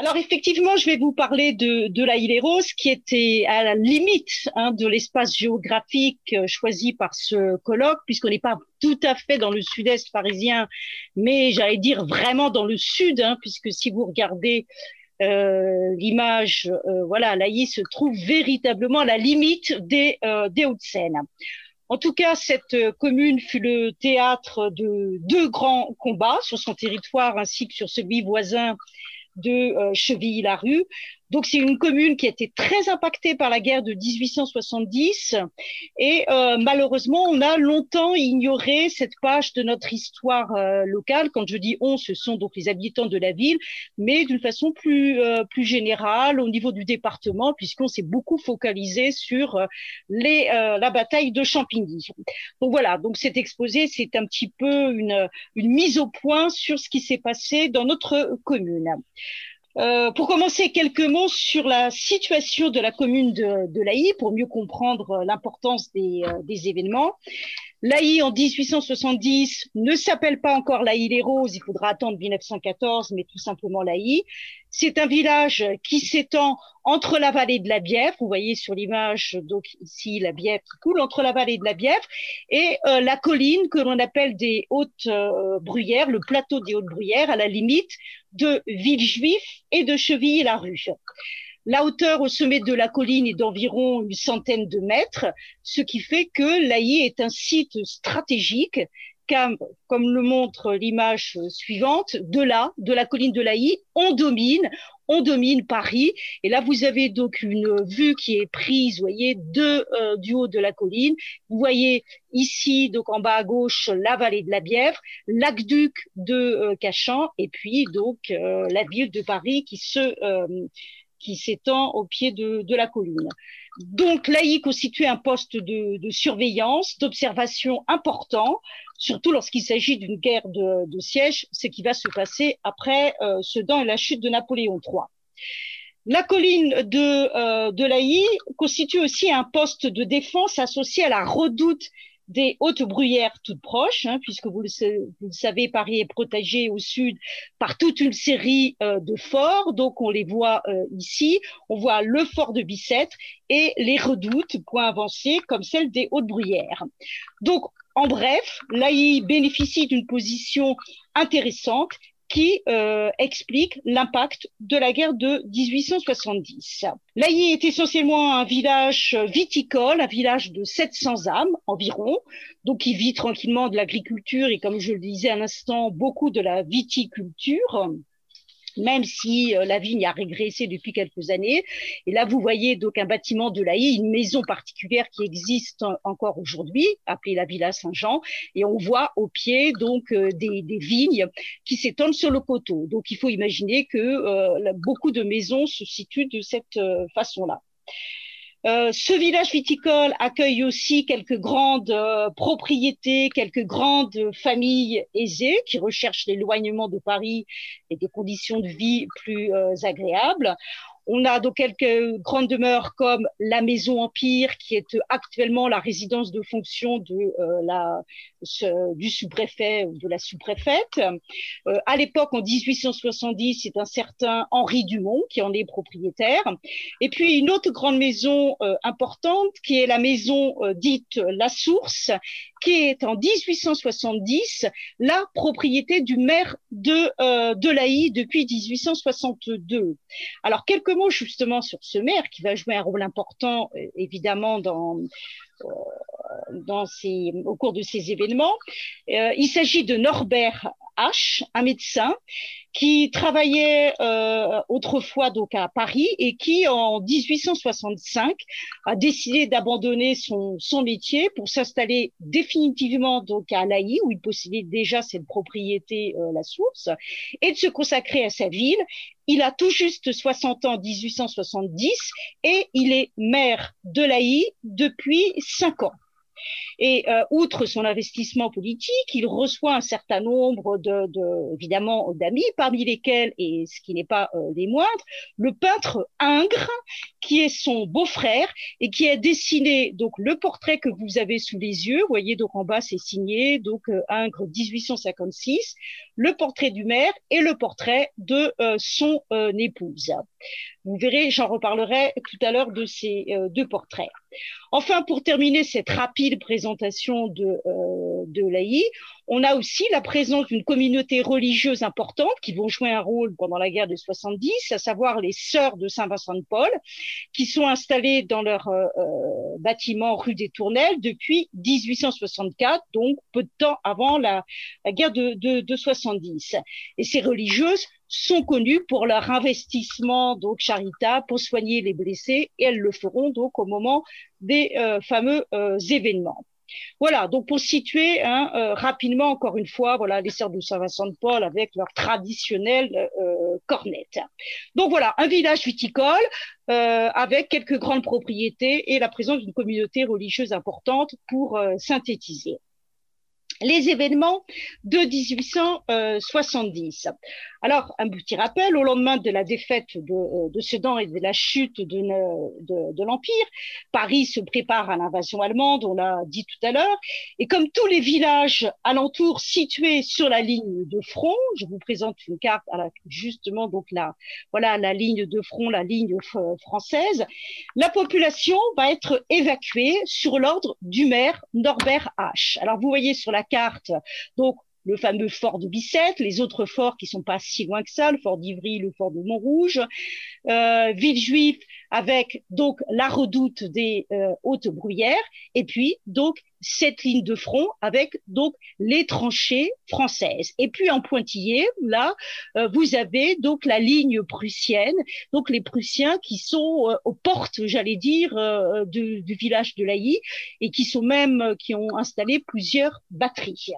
Alors effectivement, je vais vous parler de, de la île Héros, qui était à la limite hein, de l'espace géographique euh, choisi par ce colloque, puisqu'on n'est pas tout à fait dans le sud-est parisien, mais j'allais dire vraiment dans le sud, hein, puisque si vous regardez euh, l'image, euh, voilà, l'Aïe se trouve véritablement à la limite des, des Hauts-de-Seine. En tout cas, cette commune fut le théâtre de deux grands combats sur son territoire ainsi que sur celui voisin de euh, Chevilly-la-Rue. Donc c'est une commune qui a été très impactée par la guerre de 1870 et euh, malheureusement on a longtemps ignoré cette page de notre histoire euh, locale. Quand je dis on, ce sont donc les habitants de la ville, mais d'une façon plus euh, plus générale au niveau du département, puisqu'on s'est beaucoup focalisé sur euh, les la bataille de Champigny. Donc voilà, donc cet exposé c'est un petit peu une une mise au point sur ce qui s'est passé dans notre commune. Euh, pour commencer, quelques mots sur la situation de la commune de, de Laï pour mieux comprendre l'importance des, euh, des, événements. Laï en 1870 ne s'appelle pas encore Laï les Roses, il faudra attendre 1914, mais tout simplement Laï. C'est un village qui s'étend entre la vallée de la Bièvre, vous voyez sur l'image donc ici la Bièvre qui coule entre la vallée de la Bièvre et euh, la colline que l'on appelle des Hautes euh, Bruyères, le plateau des Hautes Bruyères, à la limite de Villejuif et de Chevilly-la-Rue. La hauteur au sommet de la colline est d'environ une centaine de mètres, ce qui fait que l'Aïe est un site stratégique comme le montre l'image suivante, de là, de la colline de l'Aïe, on domine, on domine Paris. Et là, vous avez donc une vue qui est prise, vous voyez, de, euh, du haut de la colline. Vous voyez ici, donc en bas à gauche, la vallée de la Bièvre, l'aqueduc de euh, Cachan, et puis donc euh, la ville de Paris qui se qui s'étend au pied de, la colline. Donc, l'AI constitue un poste de, surveillance, d'observation important, surtout lorsqu'il s'agit d'une guerre de, siège, ce qui va se passer après euh, Sedan et la chute de Napoléon III. La colline de, euh, de l'AI constitue aussi un poste de défense associé à la redoute des hautes bruyères toutes proches, hein, puisque vous le, savez, Paris est protégé au sud par toute une série euh, de forts. Donc, on les voit euh, ici. On voit le fort de Bicêtre et les redoutes, point avancé, comme celle des hautes bruyères. Donc, en bref, l'AI bénéficie d'une position intéressante qui euh, explique l'impact de la guerre de 1870. Laïe est essentiellement un village viticole, un village de 700 âmes environ, donc qui vit tranquillement de l'agriculture et comme je le disais à l'instant, beaucoup de la viticulture même si euh, la vigne a régressé depuis quelques années. Et là, vous voyez donc un bâtiment de l'AI, une maison particulière qui existe encore aujourd'hui, appelée la Villa Saint-Jean, et on voit au pied donc euh, des, des, vignes qui s'étendent sur le coteau. Donc, il faut imaginer que euh, beaucoup de maisons se situent de cette euh, façon-là. Euh, ce village viticole accueille aussi quelques grandes euh, propriétés, quelques grandes familles aisées qui recherchent l'éloignement de Paris et des conditions de vie plus euh, agréables. On a donc quelques grandes demeures comme la Maison Empire, qui est actuellement la résidence de fonction euh, du sous-préfet ou de la sous-préfète. Euh, à l'époque, en 1870, c'est un certain Henri Dumont qui en est propriétaire. Et puis une autre grande maison euh, importante, qui est la maison euh, dite La Source, qui est en 1870 la propriété du maire de, euh, de l'Aï depuis 1862. Alors, quelques mots justement sur ce maire qui va jouer un rôle important, euh, évidemment, dans, euh, dans ces, au cours de ces événements. Euh, il s'agit de Norbert H, un médecin qui travaillait euh, autrefois donc à Paris et qui en 1865 a décidé d'abandonner son, métier pour s'installer définitivement donc à Laï où il possédait déjà cette propriété euh, la source et de se consacrer à sa ville. Il a tout juste 60 ans en 1870 et il est maire de Laï depuis 5 ans. Et euh, outre son investissement politique, il reçoit un certain nombre de, de évidemment d'amis, parmi lesquels, et ce qui n'est pas euh, des moindres, le peintre Ingres, qui est son beau-frère et qui a dessiné donc le portrait que vous avez sous les yeux. Vous voyez donc en bas c'est signé donc euh, Ingres 1856, le portrait du maire et le portrait de euh, son euh, épouse. Vous verrez, j'en reparlerai tout à l'heure de ces euh, deux portraits. Enfin, pour terminer cette rapide présentation de, de on a aussi la présence d'une communauté religieuse importante qui vont jouer un rôle pendant la guerre de 70, à savoir les sœurs de Saint-Vincent de Paul, qui sont installées dans leur euh, euh bâtiment rue des Tournelles depuis 1864, donc peu de temps avant la, guerre de, de, de 70. Et ces religieuses sont connues pour leur investissement donc charitable pour soigner les blessés et elles le feront donc au moment des euh, fameux événements. Voilà, donc pour situer hein, euh, rapidement, encore une fois, voilà les sœurs de Saint-Vincent de Paul avec leur traditionnelle euh, cornette. Donc voilà, un village viticole euh, avec quelques grandes propriétés et la présence d'une communauté religieuse importante pour euh, synthétiser les événements de 1870. Alors, un petit rappel, au lendemain de la défaite de, euh, Sedan et de la chute de, de, l'Empire, Paris se prépare à l'invasion allemande, on l'a dit tout à l'heure, et comme tous les villages alentours situés sur la ligne de front, je vous présente une carte justement donc la, voilà, la ligne de front, la ligne française, la population va être évacuée sur l'ordre du maire Norbert H. Alors, vous voyez sur la carte. Donc, le fameux fort de Bicêtre, les autres forts qui sont pas si loin que ça, le fort d'Ivry, le fort de Montrouge, euh, Villejuif avec donc la redoute des euh, hautes bruyères, et puis donc cette ligne de front avec donc les tranchées françaises. Et puis en pointillé, là, euh, vous avez donc la ligne prussienne, donc les Prussiens qui sont euh, aux portes, j'allais dire, euh, du, du village de Laï et qui sont même qui ont installé plusieurs batteries.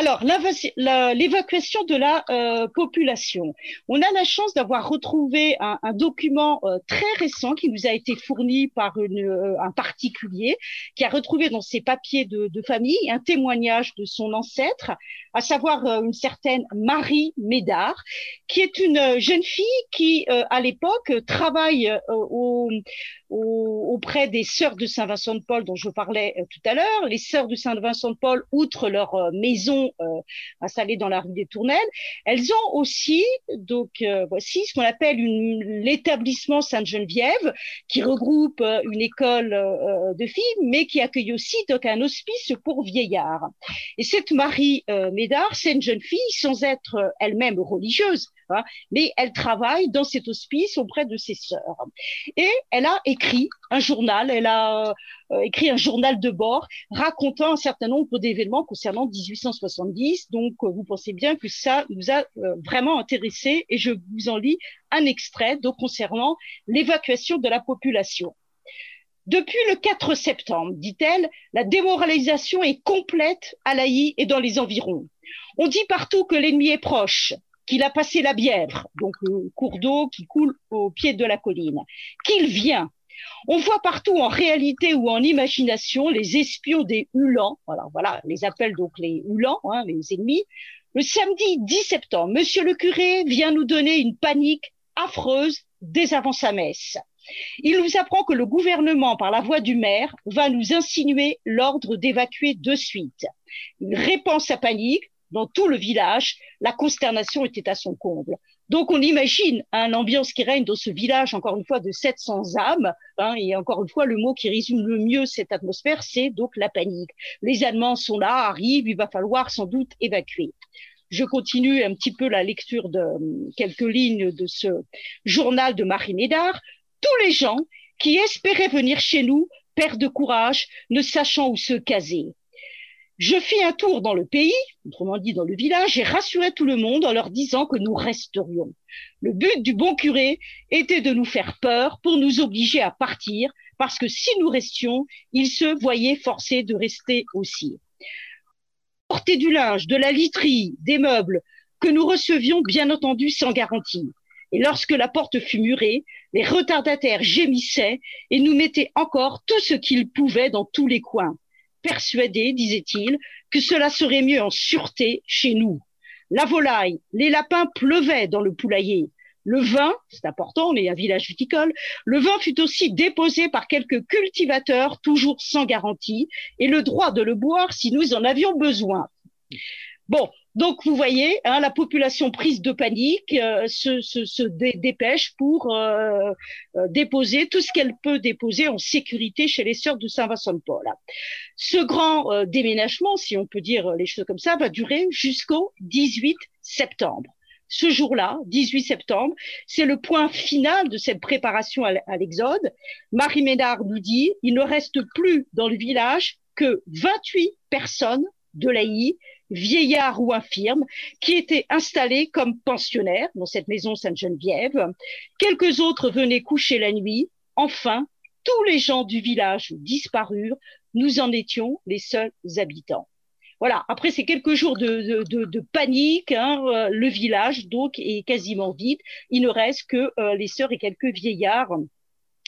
Alors, l'évacuation de la euh, population. On a la chance d'avoir retrouvé un, document euh, très récent qui nous a été fourni par euh, un particulier qui a retrouvé dans ses papiers de, famille un témoignage de son ancêtre, à savoir une certaine Marie Médard, qui est une jeune fille qui, à l'époque, travaille au, au, auprès des sœurs de Saint-Vincent de Paul dont je parlais tout à l'heure. Les sœurs de Saint-Vincent de Paul, outre leur maison euh, installées dans la rue des Tournelles. Elles ont aussi, donc euh, voici ce qu'on appelle l'établissement Sainte-Geneviève, qui regroupe euh, une école euh, de filles, mais qui accueille aussi donc un hospice pour vieillards. Et cette Marie euh, Médard, c'est une jeune fille sans être euh, elle-même religieuse. Mais elle travaille dans cet hospice auprès de ses sœurs. Et elle a écrit un journal, elle a euh, écrit un journal de bord racontant un certain nombre d'événements concernant 1870. Donc, euh, vous pensez bien que ça nous a euh, vraiment intéressé et je vous en lis un extrait donc, concernant l'évacuation de la population. Depuis le 4 septembre, dit-elle, la démoralisation est complète à l'Aï et dans les environs. On dit partout que l'ennemi est proche, qu'il a passé la Bièvre, donc le cours d'eau qui coule au pied de la colline, qu'il vient. On voit partout en réalité ou en imagination les espions des Hulans, voilà, voilà les appelle donc les Hulans, hein, les ennemis. Le samedi 10 septembre, Monsieur le curé vient nous donner une panique affreuse dès avant sa messe. Il nous apprend que le gouvernement, par la voix du maire, va nous insinuer l'ordre d'évacuer de suite. Il répand sa panique, dans tout le village, la consternation était à son comble. Donc on imagine hein, l'ambiance qui règne dans ce village, encore une fois, de 700 âmes, hein, et encore une fois, le mot qui résume le mieux cette atmosphère, c'est donc la panique. Les Allemands sont là, arrivent, il va falloir sans doute évacuer. Je continue un petit peu la lecture de um, quelques lignes de ce journal de Marie Médard. Tous les gens qui espéraient venir chez nous perdent de courage, ne sachant où se caser. Je fis un tour dans le pays, autrement dit dans le village, et rassurai tout le monde en leur disant que nous resterions. Le but du bon curé était de nous faire peur pour nous obliger à partir, parce que si nous restions, il se voyait forcé de rester aussi. Porter du linge, de la literie, des meubles, que nous recevions bien entendu sans garantie. Et lorsque la porte fut murée, les retardataires gémissaient et nous mettaient encore tout ce qu'ils pouvaient dans tous les coins persuadés, disait-il, que cela serait mieux en sûreté chez nous. La volaille, les lapins pleuvaient dans le poulailler. Le vin, c'est important, on est un village viticole, le vin fut aussi déposé par quelques cultivateurs, toujours sans garantie, et le droit de le boire si nous en avions besoin. Bon, donc vous voyez, hein, la population prise de panique euh, se, dépêche pour euh, euh, déposer tout ce qu'elle peut déposer en sécurité chez les sœurs de Saint-Vincent-de-Paul. Ce grand euh, déménagement, si on peut dire les choses comme ça, va durer jusqu'au 18 septembre ce jour-là, 18 septembre, c'est le point final de cette préparation à l'exode. Marie Ménard nous dit, il ne reste plus dans le village que 28 personnes de l'AI, vieillards ou infirmes, qui étaient installés comme pensionnaires dans cette maison Sainte-Geneviève. Quelques autres venaient coucher la nuit. Enfin, tous les gens du village disparurent. Nous en étions les seuls habitants. Voilà. Après, c'est quelques jours de, de, de, panique. Hein. Euh, le village, donc, est quasiment vide. Il ne reste que euh, les sœurs et quelques vieillards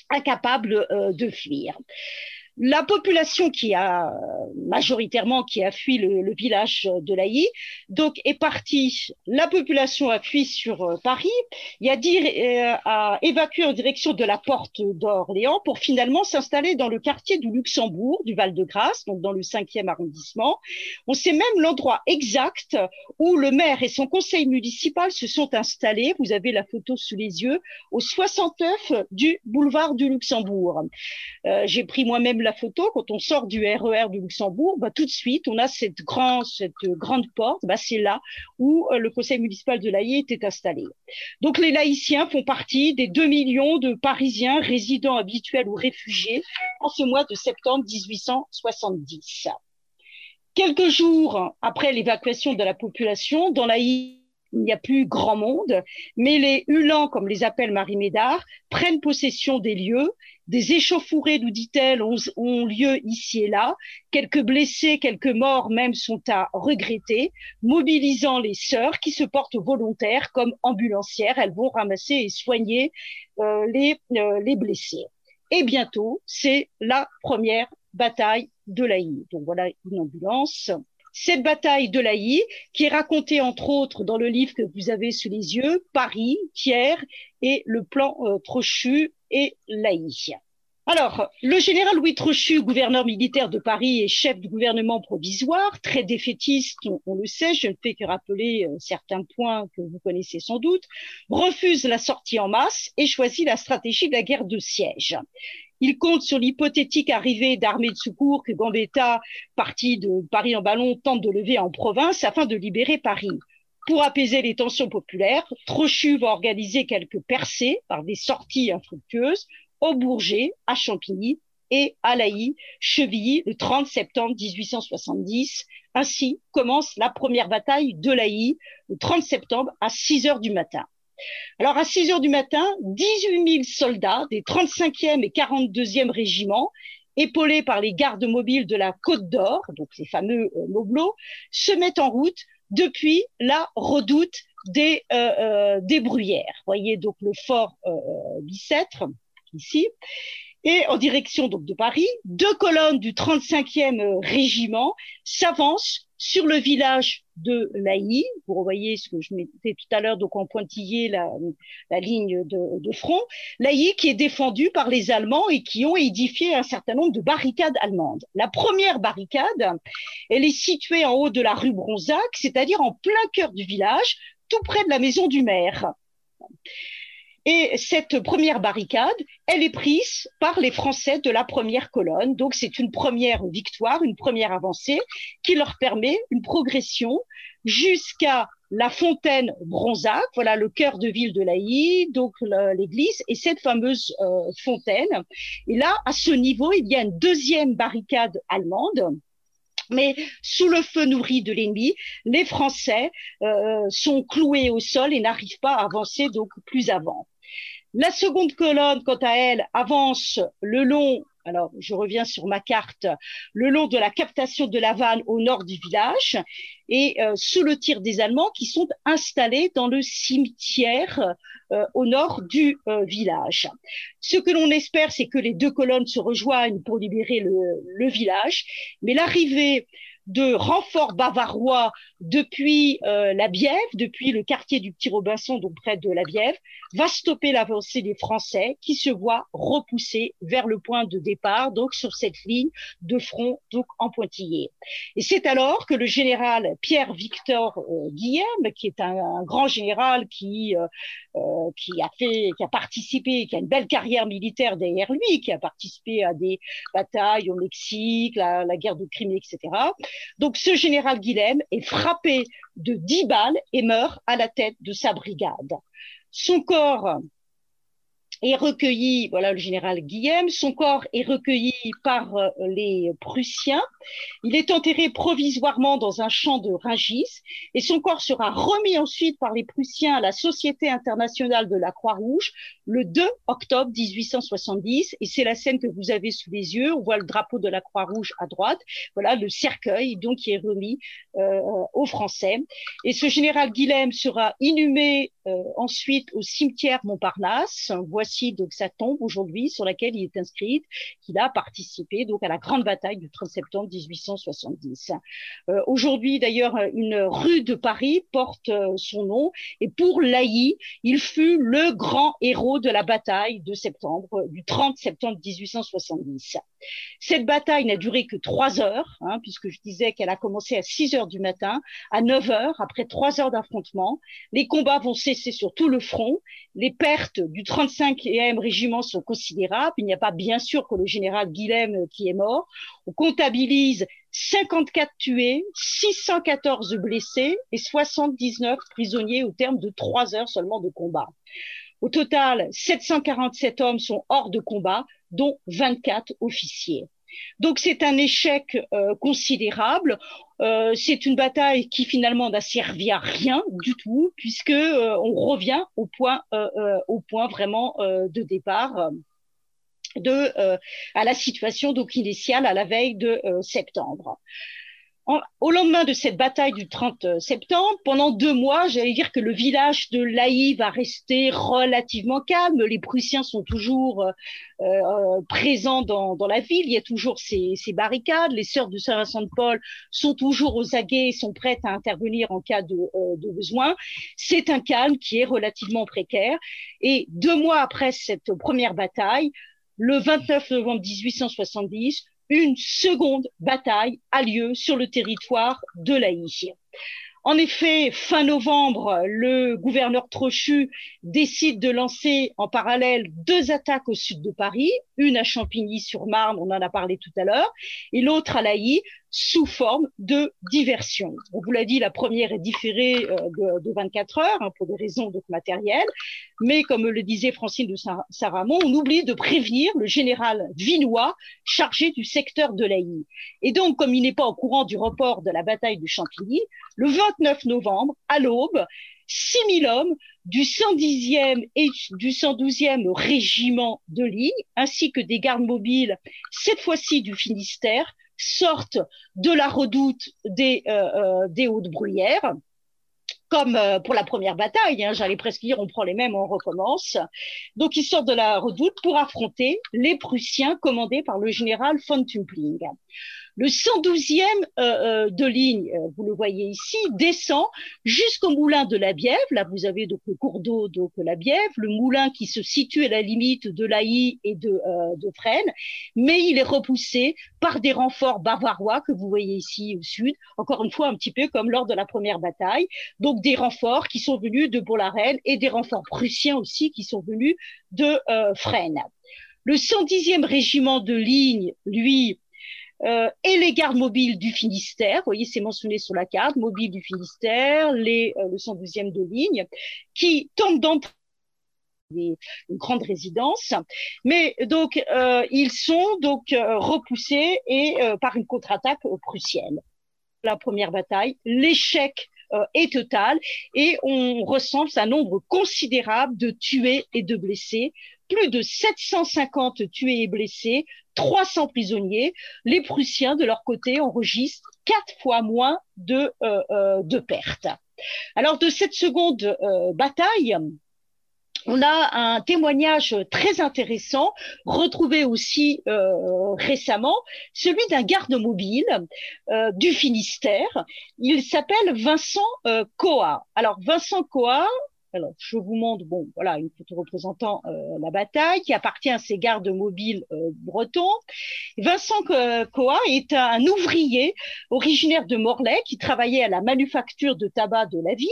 incapables euh, de fuir. La population qui a majoritairement qui a fui le, village de l'Aï, donc est partie. La population a fui sur euh, Paris. Il a dit euh, a évacué en direction de la porte d'Orléans pour finalement s'installer dans le quartier du Luxembourg, du Val-de-Grâce, donc dans le 5e arrondissement. On sait même l'endroit exact où le maire et son conseil municipal se sont installés. Vous avez la photo sous les yeux au 69 du boulevard du Luxembourg. Euh, J'ai pris moi-même la photo, quand on sort du RER e du Luxembourg, bah, tout de suite, on a cette, grand, cette grande porte. Bah, c'est là où euh, le conseil municipal de l'Aïe était installé. Donc, les laïciens font partie des 2 millions de Parisiens résidents habituels ou réfugiés en ce mois de septembre 1870. Quelques jours après l'évacuation de la population, dans l'Aïe, il n'y a plus grand monde, mais les Hulans, comme les appelle Marie Médard, prennent possession des lieux des échauffourées, nous dit-elle, ont, lieu ici et là. Quelques blessés, quelques morts même sont à regretter, mobilisant les sœurs qui se portent volontaires comme ambulancières. Elles vont ramasser et soigner euh, les, euh, les blessés. Et bientôt, c'est la première bataille de l'Aïe. Donc voilà une ambulance. Cette bataille de l'Aïe, qui est racontée entre autres dans le livre que vous avez sous les yeux, Paris, Thiers et le plan euh, Trochu et Laïc. Alors, le général Louis Trochu, gouverneur militaire de Paris et chef du gouvernement provisoire, très défaitiste, on, le sait, je ne fais que rappeler euh, certains points que vous connaissez sans doute, refuse la sortie en masse et choisit la stratégie de la guerre de siège. Il compte sur l'hypothétique arrivée d'armées de secours que Gambetta, parti de Paris en ballon, tente de lever en province afin de libérer Paris. Pour apaiser les tensions populaires, Trochu va organiser quelques percées par des sorties infructueuses au Bourget, à Champigny et à Laï, Chevilly, le 30 septembre 1870. Ainsi commence la première bataille de Laï, le 30 septembre à 6 heures du matin. Alors, à 6 heures du matin, 18 000 soldats des 35e et 42e régiments, épaulés par les gardes mobiles de la Côte d'Or, donc ces fameux euh, moblots, se mettent en route depuis la redoute des, euh, euh, des Bruyères. Voyez donc le fort euh, Bicêtre ici. Et en direction de Paris, deux colonnes du 35e régiment s'avancent sur le village de Laï. Vous voyez ce que je mettais tout à l'heure, donc en pointillé la, ligne de, front. Laï qui est défendue par les Allemands et qui ont édifié un certain nombre de barricades allemandes. La première barricade, elle est située en haut de la rue Bronzac, c'est-à-dire en plein cœur du village, tout près de la maison du maire. Et cette première barricade, elle est prise par les Français de la première colonne. Donc c'est une première victoire, une première avancée qui leur permet une progression jusqu'à la fontaine Bronzac, voilà le cœur de ville de l'Aïe, donc l'église, et cette fameuse euh, fontaine. Et là, à ce niveau, il y a une deuxième barricade allemande mais sous le feu nourri de l'ennemi, les Français euh, sont cloués au sol et n'arrivent pas à avancer donc plus avant. La seconde colonne, quant à elle, avance le long alors je reviens sur ma carte, le long de la captation de la vanne au nord du village et sous le tir des Allemands qui sont installés dans le cimetière au nord du village. Ce que l'on espère, c'est que les deux colonnes se rejoignent pour libérer le, le village, mais l'arrivée de renforts bavarois depuis euh, la Bièvre, depuis le quartier du Petit Robinson, donc près de la Bièvre, va stopper l'avancée des Français qui se voient repoussés vers le point de départ, donc sur cette ligne de front, donc en pointillé. Et c'est alors que le général Pierre-Victor euh, Guillaume, qui est un, grand général qui euh, euh, qui a fait, qui a participé, qui a une belle carrière militaire derrière lui, qui a participé à des batailles au Mexique, la, la guerre de Crimée, etc. Donc ce général Guilhem est frappé de dix balles et meurt à la tête de sa brigade. Son corps est recueilli, voilà le général Guillaume, son corps est recueilli par euh, les Prussiens. Il est enterré provisoirement dans un champ de Ringis et son corps sera remis ensuite par les Prussiens à la Société internationale de la Croix-Rouge le 2 octobre 1870. Et c'est la scène que vous avez sous les yeux. On voit le drapeau de la Croix-Rouge à droite. Voilà le cercueil donc qui est remis euh, aux Français. Et ce général Guillaume sera inhumé euh, ensuite au cimetière Montparnasse. Donc sa tombe aujourd'hui sur laquelle il est inscrit qu'il a participé donc à la grande bataille du 30 septembre 1870. Euh, aujourd'hui d'ailleurs une rue de Paris porte euh, son nom et pour Laï, il fut le grand héros de la bataille de septembre du 30 septembre 1870. Cette bataille n'a duré que trois heures, hein, puisque je disais qu'elle a commencé à 6 heures du matin, à 9 heures, après trois heures d'affrontement. Les combats vont cesser sur tout le front. Les pertes du 35e régiment sont considérables. Il n'y a pas bien sûr que le général Guilhem qui est mort. On comptabilise 54 tués, 614 blessés et 79 prisonniers au terme de trois heures seulement de combat. Au total, 747 hommes sont hors de combat, dont 24 officiers. Donc c'est un échec euh, considérable. Euh, c'est une bataille qui finalement n'a servi à rien du tout, puisque euh, on revient au point, au point vraiment de départ de à la situation donc initiale à la veille de septembre au lendemain de cette bataille du 30 septembre, pendant deux mois, j'allais dire que le village de Laï va rester relativement calme. Les Prussiens sont toujours euh, euh, présents dans, la ville. Il y a toujours ces, barricades. Les sœurs de Saint-Vincent-de-Paul sont toujours aux aguets et sont prêtes à intervenir en cas de, euh, de besoin. C'est un calme qui est relativement précaire. Et deux mois après cette première bataille, le 29 novembre 1870, une seconde bataille a lieu sur le territoire de l'Aïe. En effet, fin novembre, le gouverneur Trochu décide de lancer en parallèle deux attaques au sud de Paris, une à Champigny-sur-Marne, on en a parlé tout à l'heure, et l'autre à Laï, sous forme de diversion. On vous l'a dit, la première est différée euh, de, 24 heures hein, pour des raisons donc matérielles, mais comme le disait Francine de Saramon, on oublie de prévenir le général Vinois chargé du secteur de l'Aïe. Et donc, comme il n'est pas au courant du report de la bataille de Champigny, le 29 novembre, à l'aube, 6000 hommes du 110e et du 112e régiment de ligne, ainsi que des gardes mobiles, cette fois-ci du Finistère, sortent de la redoute des, euh, euh, Hautes-Bruyères comme euh, pour la première bataille, hein, j'allais presque dire on prend les mêmes, on recommence. Donc ils sortent de la redoute pour affronter les Prussiens commandés par le général von Tumpling. Le 112e euh, euh, de ligne, euh, vous le voyez ici, descend jusqu'au moulin de la Bièvre. Là, vous avez donc le cours d'eau, donc la Bièvre, le moulin qui se situe à la limite de l'Aï et de, de Fresnes, mais il est repoussé par des renforts bavarois que vous voyez ici au sud, encore une fois un petit peu comme lors de la première bataille. Donc des renforts qui sont venus de Bollaren et des renforts prussiens aussi qui sont venus de Fresnes. Le 110e régiment de ligne, lui, euh, et les gardes mobiles du Finistère. Vous voyez, c'est mentionné sur la carte, mobiles du Finistère, les, euh, le 112e de ligne, qui tentent d'entrer une grande résidence, mais donc euh, ils sont donc euh, repoussés et par une contre-attaque prussienne. La première bataille, l'échec est total et on recense un nombre considérable de tués et de blessés plus de 750 tués et blessés, 300 prisonniers. Les Prussiens, de leur côté, enregistrent quatre fois moins de, euh, euh, pertes. Alors, de cette seconde euh, bataille, on a un témoignage très intéressant, retrouvé aussi récemment, celui d'un garde mobile du Finistère. Il s'appelle Vincent Coa. Alors Vincent Coa, alors, je vous montre, bon, voilà, une photo représentant euh, la bataille qui appartient à ces gardes mobiles euh, bretons. Vincent Coa est un ouvrier originaire de Morlaix qui travaillait à la manufacture de tabac de la ville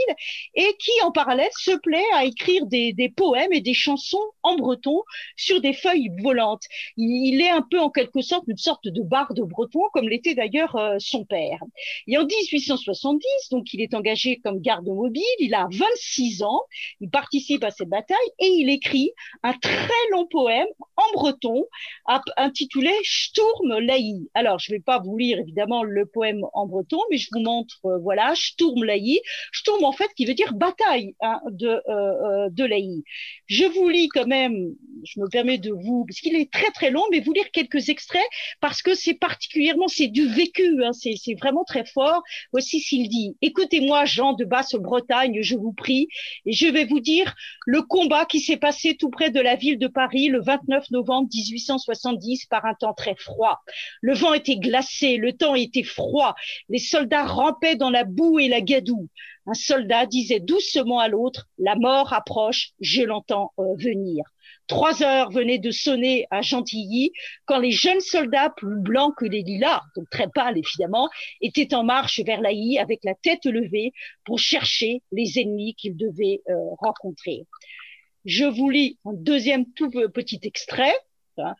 et qui, en parallèle, se plaît à écrire des, des poèmes et des chansons en breton sur des feuilles volantes. Il, est un peu, en quelque sorte, une sorte de barde breton, comme l'était d'ailleurs euh, son père. Et en 1870, donc, il est engagé comme garde mobile, il a 26 ans, il participe à cette bataille et il écrit un très long poème en breton intitulé Sturm Laï. Alors, je ne vais pas vous lire évidemment le poème en breton, mais je vous montre, euh, voilà, Sturm Laï. Sturm, en fait, qui veut dire bataille hein, de, euh, euh, de Laï. Je vous lis quand même, je me permets de vous, parce qu'il est très très long, mais vous lire quelques extraits parce que c'est particulièrement, c'est du vécu, hein, c'est vraiment très fort. Voici s'il dit, écoutez-moi, Jean de Basse-Bretagne, je vous prie, et je vais vous dire le combat qui s'est passé tout près de la ville de Paris le 29 novembre 1870 par un temps très froid. Le vent était glacé, le temps était froid, les soldats rampaient dans la boue et la gadoue. Un soldat disait doucement à l'autre, la mort approche, je l'entends euh, venir. Trois heures venaient de sonner à Gentilly quand les jeunes soldats, plus blancs que les lilas, donc très pâles évidemment, étaient en marche vers l'Aï avec la tête levée pour chercher les ennemis qu'ils devaient euh, rencontrer. Je vous lis un deuxième tout petit extrait. Hein.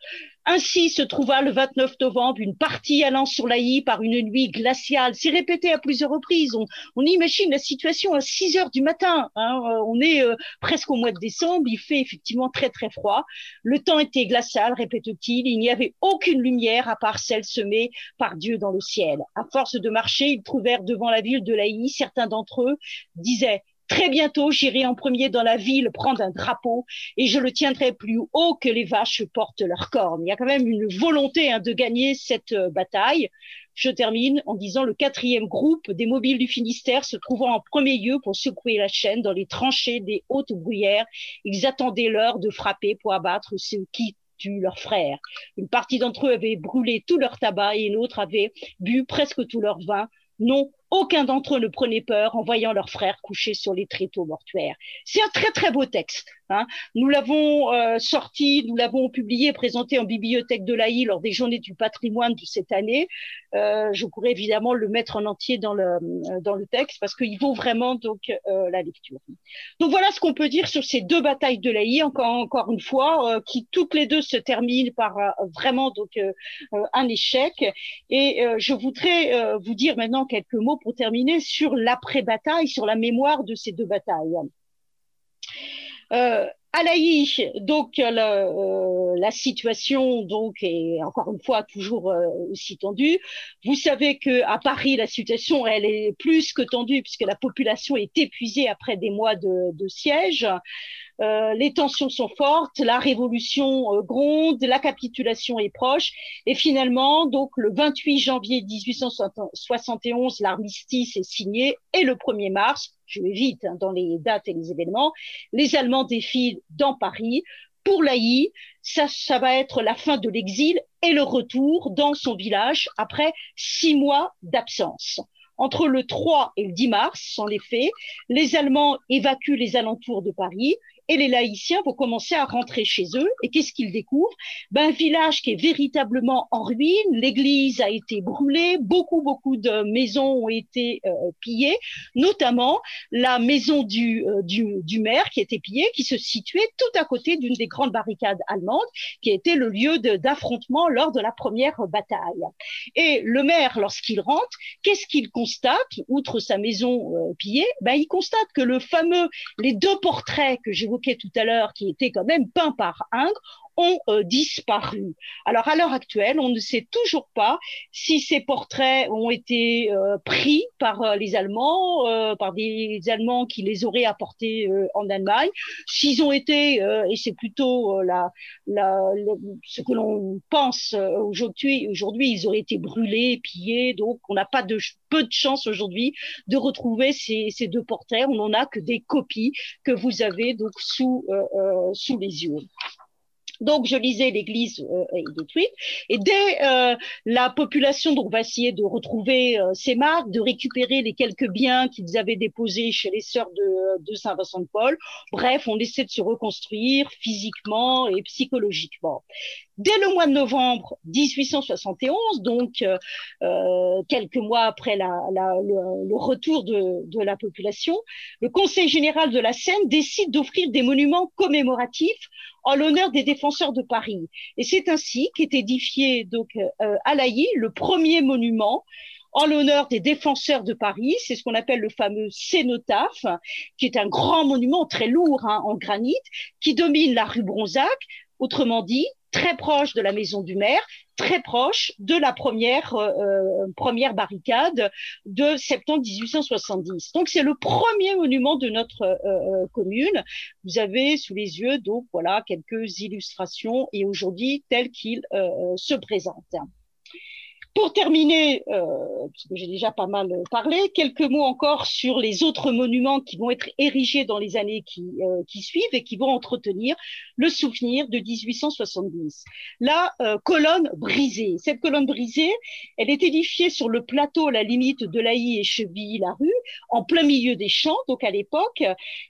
Ainsi se trouva le 29 novembre une partie allant sur l'Aï par une nuit glaciale. C'est répété à plusieurs reprises. On, imagine la situation à 6 heures du matin. Hein. Euh, on est euh, presque au mois de décembre. Il fait effectivement très très froid. Le temps était glacial, répète-t-il. Il n'y avait aucune lumière à part celle semée par Dieu dans le ciel. À force de marcher, ils trouvèrent devant la ville de l'Aï, certains d'entre eux disaient Très bientôt, j'irai en premier dans la ville prendre un drapeau et je le tiendrai plus haut que les vaches portent leurs cornes. Il y a quand même une volonté hein, de gagner cette euh, bataille. Je termine en disant le quatrième groupe des mobiles du Finistère se trouvant en premier lieu pour secouer la chaîne dans les tranchées des hautes bruyères. Ils attendaient l'heure de frapper pour abattre ceux qui tuent leurs frères. Une partie d'entre eux avait brûlé tout leur tabac et l'autre avait bu presque tout leur vin. Non, aucun d'entre eux ne prenait peur en voyant leurs frères couchés sur les tréteaux mortuaires. C'est un très très beau texte. Hein. Nous l'avons euh, sorti, nous l'avons publié, présenté en bibliothèque de l'AI lors des Journées du patrimoine de cette année. Euh, je pourrais évidemment le mettre en entier dans le euh, dans le texte parce qu'il vaut vraiment donc la lecture. Donc voilà ce qu'on peut dire sur ces deux batailles de l'AI. Encore encore une fois, qui toutes les deux se terminent par vraiment donc un échec. Et je voudrais vous dire maintenant quelques mots pour terminer sur l'après-bataille, sur la mémoire de ces deux batailles. Euh, à donc euh, la situation donc est encore une fois toujours euh, aussi tendue. Vous savez que à Paris la situation elle est plus que tendue puisque la population est épuisée après des mois de, siège. Euh, les tensions sont fortes, la révolution euh, gronde, la capitulation est proche, et finalement, donc le 28 janvier 1871, l'armistice est signé, et le 1er mars, je vais vite hein, dans les dates et les événements, les Allemands défilent dans Paris. Pour l'AI, ça, ça va être la fin de l'exil et le retour dans son village après six mois d'absence. Entre le 3 et le 10 mars, sont les faits, les Allemands évacuent les alentours de Paris et les laïciens vont commencer à rentrer chez eux. Et qu'est-ce qu'ils découvrent? Ben, Un village qui est véritablement en ruine. L'église a été brûlée. Beaucoup, beaucoup de maisons ont été euh, pillées, notamment la maison du, euh, du, du, maire qui été pillée, qui se situait tout à côté d'une des grandes barricades allemandes, qui était le lieu d'affrontement lors de la première bataille. Et le maire, lorsqu'il rentre, qu'est-ce qu'il constate, outre sa maison euh, pillée ben, Il constate que le fameux, les deux portraits que j'ai tout à l'heure, qui étaient quand même peints par Ingres, ont euh, disparu. Alors à l'heure actuelle, on ne sait toujours pas si ces portraits ont été euh, pris par euh, les Allemands, par des Allemands qui les auraient apportés en Allemagne, s'ils ont été, et c'est plutôt ce que l'on pense aujourd'hui, ils auraient été brûlés, pillés, donc on n'a pas de peu de chance aujourd'hui de retrouver ces, ces, deux portraits. On n'en a que des copies que vous avez donc sous, sous les yeux. Donc, je lisais l'église euh, est détruite. Et dès euh, la population donc va essayer de retrouver euh, ces marques, de récupérer les quelques biens qu'ils avaient déposés chez les sœurs de, de Saint-Vincent de Paul. Bref, on essaie de se reconstruire physiquement et psychologiquement. Dès le mois de novembre 1871, donc euh, euh, quelques mois après la, la, le, le, retour de, de la population, le Conseil général de la Seine décide d'offrir des monuments commémoratifs en l'honneur des défenseurs de Paris. Et c'est ainsi qu'est édifié donc euh, à Laï le premier monument en l'honneur des défenseurs de Paris. C'est ce qu'on appelle le fameux cénotaphe, qui est un grand monument très lourd hein, en granit, qui domine la rue Bronzac. Autrement dit, très proche de la maison du maire, très proche de la première, euh, euh première barricade de septembre 1870. Donc c'est le premier monument de notre euh, commune. Vous avez sous les yeux donc voilà quelques illustrations et aujourd'hui tel qu'il se présente. Pour terminer, euh, parce que j'ai déjà pas mal parlé, quelques mots encore sur les autres monuments qui vont être érigés dans les années qui, euh, suivent et qui vont entretenir le souvenir de 1870. La euh, colonne brisée. Cette colonne brisée, elle est édifiée sur le plateau à la limite de Laï et Chevilly-la-Rue, en plein milieu des champs, donc à l'époque,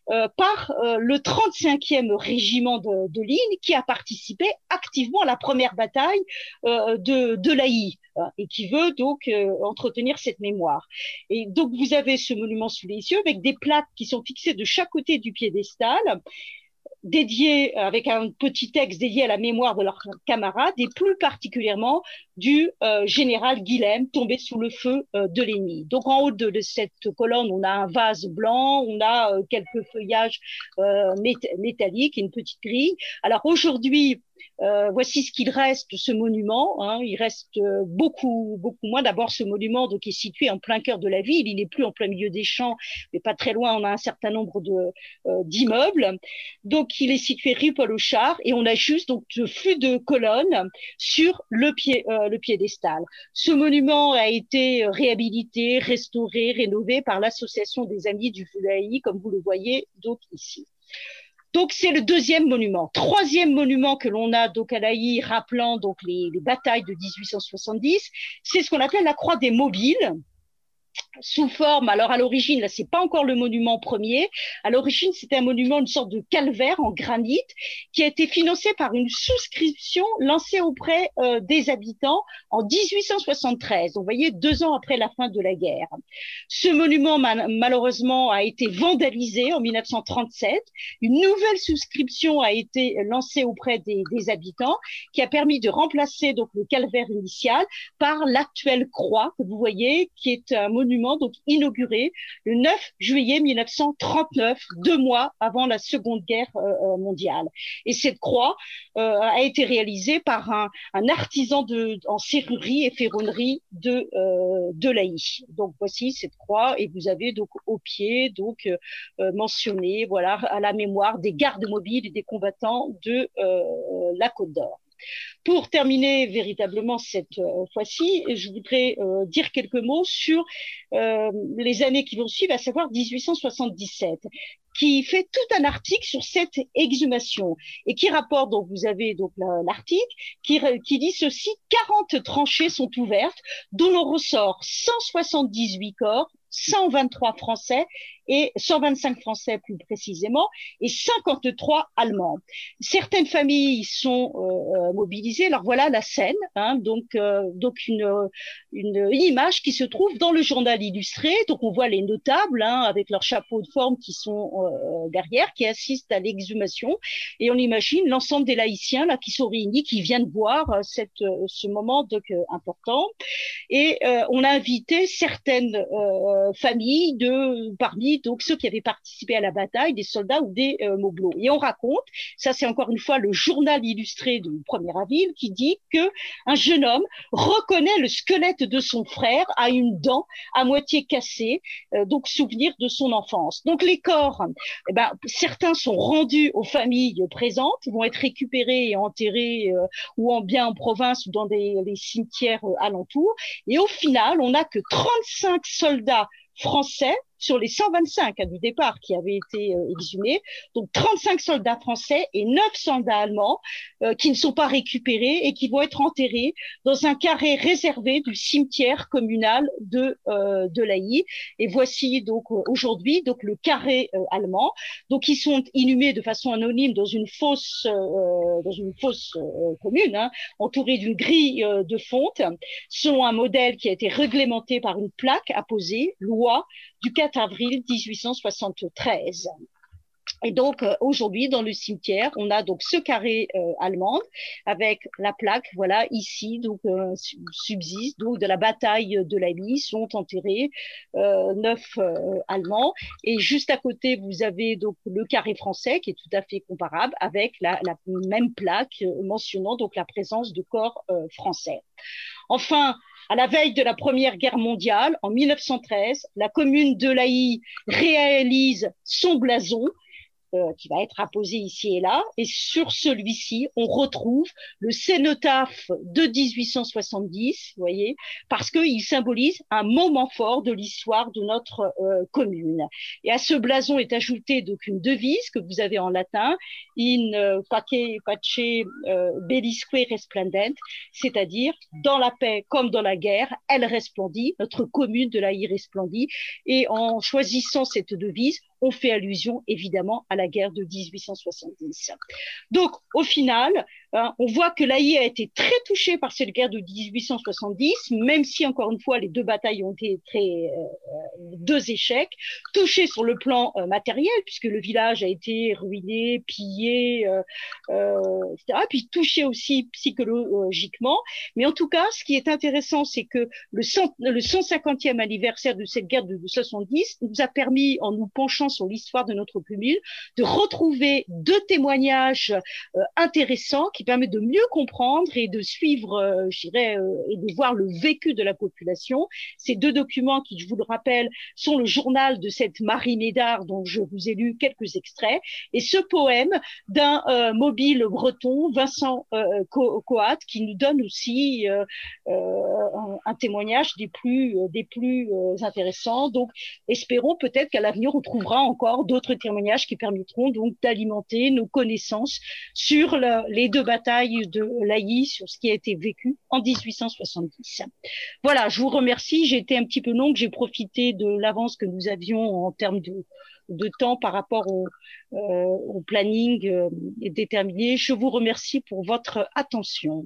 par le 35e régiment de, ligne qui a participé activement à la première bataille de, de Laï et qui veut donc euh, entretenir cette mémoire. Et donc vous avez ce monument sous les yeux avec des plaques qui sont fixées de chaque côté du piédestal dédié avec un petit texte dédié à la mémoire de leurs camarades et plus particulièrement du euh, général Guilhem tombé sous le feu euh, de l'ennemi. Donc en haut de, cette colonne, on a un vase blanc, on a euh, quelques feuillages métalliques et une petite grille. Alors aujourd'hui, voici ce qu'il reste de ce monument. Hein. Il reste beaucoup, beaucoup moins. D'abord, ce monument donc, est situé en plein cœur de la ville. Il n'est plus en plein milieu des champs, mais pas très loin. On a un certain nombre d'immeubles. Donc, il est situé rue Paul Auchard et on a juste donc ce flux de colonnes sur le pied, le piédestal. Ce monument a été réhabilité, restauré, rénové par l'association des Amis du Fulaï, comme vous le voyez donc ici. Donc c'est le deuxième monument. Troisième monument que l'on a donc à l'Aï, rappelant donc les, les batailles de 1870, c'est ce qu'on appelle la croix des mobiles sous forme, alors à l'origine, là, c'est pas encore le monument premier. À l'origine, c'était un monument, une sorte de calvaire en granit qui a été financé par une souscription lancée auprès euh, des habitants en 1873. vous voyez, deux ans après la fin de la guerre. Ce monument, malheureusement, a été vandalisé en 1937. Une nouvelle souscription a été lancée auprès des, des habitants qui a permis de remplacer donc le calvaire initial par l'actuelle croix que vous voyez, qui est un monument donc inauguré le 9 juillet 1939, deux mois avant la Seconde Guerre euh, euh, mondiale. Et cette croix euh, a été réalisée par un, artisan de, en serrurerie et ferronnerie de, de. Donc voici cette croix et vous avez donc au pied donc mentionné voilà à la mémoire des gardes mobiles et des combattants de la Côte d'Or. Pour terminer véritablement cette euh, fois-ci, je voudrais euh, dire quelques mots sur euh, les années qui vont suivre, à savoir 1877 qui fait tout un article sur cette exhumation et qui rapporte, donc vous avez donc l'article, qui, qui dit ceci, 40 tranchées sont ouvertes, dont l'on ressort 178 corps, 123 Français et 125 Français plus précisément et 53 Allemands. Certaines familles sont euh, mobilisées. Alors voilà la scène, hein, donc euh, donc une, une image qui se trouve dans le journal illustré. Donc on voit les notables hein, avec leurs chapeaux de forme qui sont euh, derrière, qui assistent à l'exhumation et on imagine l'ensemble des laïciens là qui sont réunis, qui viennent voir euh, cette ce moment donc euh, important. Et on a invité certaines familles de parmi donc ceux qui avaient participé à la bataille, des soldats ou des mobilos. Et on raconte, ça c'est encore une fois le journal illustré du 1er avril qui dit que un jeune homme reconnaît le squelette de son frère à une dent à moitié cassée, donc souvenir de son enfance. Donc les corps, eh ben, certains sont rendus aux familles présentes, vont être récupérés et enterrés ou en bien en province ou dans des les cimetières alentours. Et au final, on n'a que 35 soldats français sur les 125 à du départ qui avaient été euh, exhumés, donc 35 soldats français et 9 soldats allemands euh, qui ne sont pas récupérés et qui vont être enterrés dans un carré réservé du cimetière communal de euh, de. Et voici donc euh, aujourd'hui donc le carré allemand. Donc ils sont inhumés de façon anonyme dans une fosse dans une fosse commune, hein, entourée d'une grille de fonte, selon un modèle qui a été réglementé par une plaque apposée, loi du 4 avril 1873. Et donc euh, aujourd'hui dans le cimetière, on a donc ce carré euh, allemand avec la plaque, voilà ici donc euh, subsiste donc de la bataille de la Lys sont enterrés euh, neuf euh, Allemands et juste à côté vous avez donc le carré français qui est tout à fait comparable avec la, la même plaque mentionnant donc la présence de corps français. Enfin, à la veille de la Première Guerre mondiale, en 1913, la commune de Laï réalise son blason euh, qui va être apposé ici et là. Et sur celui-ci, on retrouve le cénotaphe de 1870, vous voyez, parce qu'il symbolise un moment fort de l'histoire de notre euh, commune. Et à ce blason est ajoutée donc une devise que vous avez en latin, in euh, pace, pace euh, bellisque resplendent, c'est-à-dire dans la paix comme dans la guerre, elle resplendit, notre commune de la resplendit. Et en choisissant cette devise, on fait allusion évidemment à la guerre de 1870. Donc, au final, hein, on voit que l'AI a été très touchée par cette guerre de 1870, même si, encore une fois, les deux batailles ont été très, euh, deux échecs, touchée sur le plan euh, matériel, puisque le village a été ruiné, pillé, euh, euh etc., puis touché aussi psychologiquement. Mais en tout cas, ce qui est intéressant, c'est que le, 100, le 150e anniversaire de cette guerre de 70 nous a permis, en nous penchant sur l'histoire de notre commune, de retrouver deux témoignages euh, intéressants qui permettent de mieux comprendre et de suivre, euh, je dirais, euh, et de voir le vécu de la population. Ces deux documents qui, je vous le rappelle, sont le journal de cette Marie Médard dont je vous ai lu quelques extraits et ce poème d'un euh, mobile breton, Vincent euh, Coat, qui nous donne aussi un, témoignage des plus, des plus intéressants. Donc, espérons peut-être qu'à l'avenir, on trouvera encore d'autres témoignages qui permettront donc d'alimenter nos connaissances sur le, les deux batailles de l'Aï, sur ce qui a été vécu en 1870. Voilà, je vous remercie. J'ai été un petit peu longue, j'ai profité de l'avance que nous avions en termes de, de temps par rapport au, euh, planning euh, déterminé. Je vous remercie pour votre attention.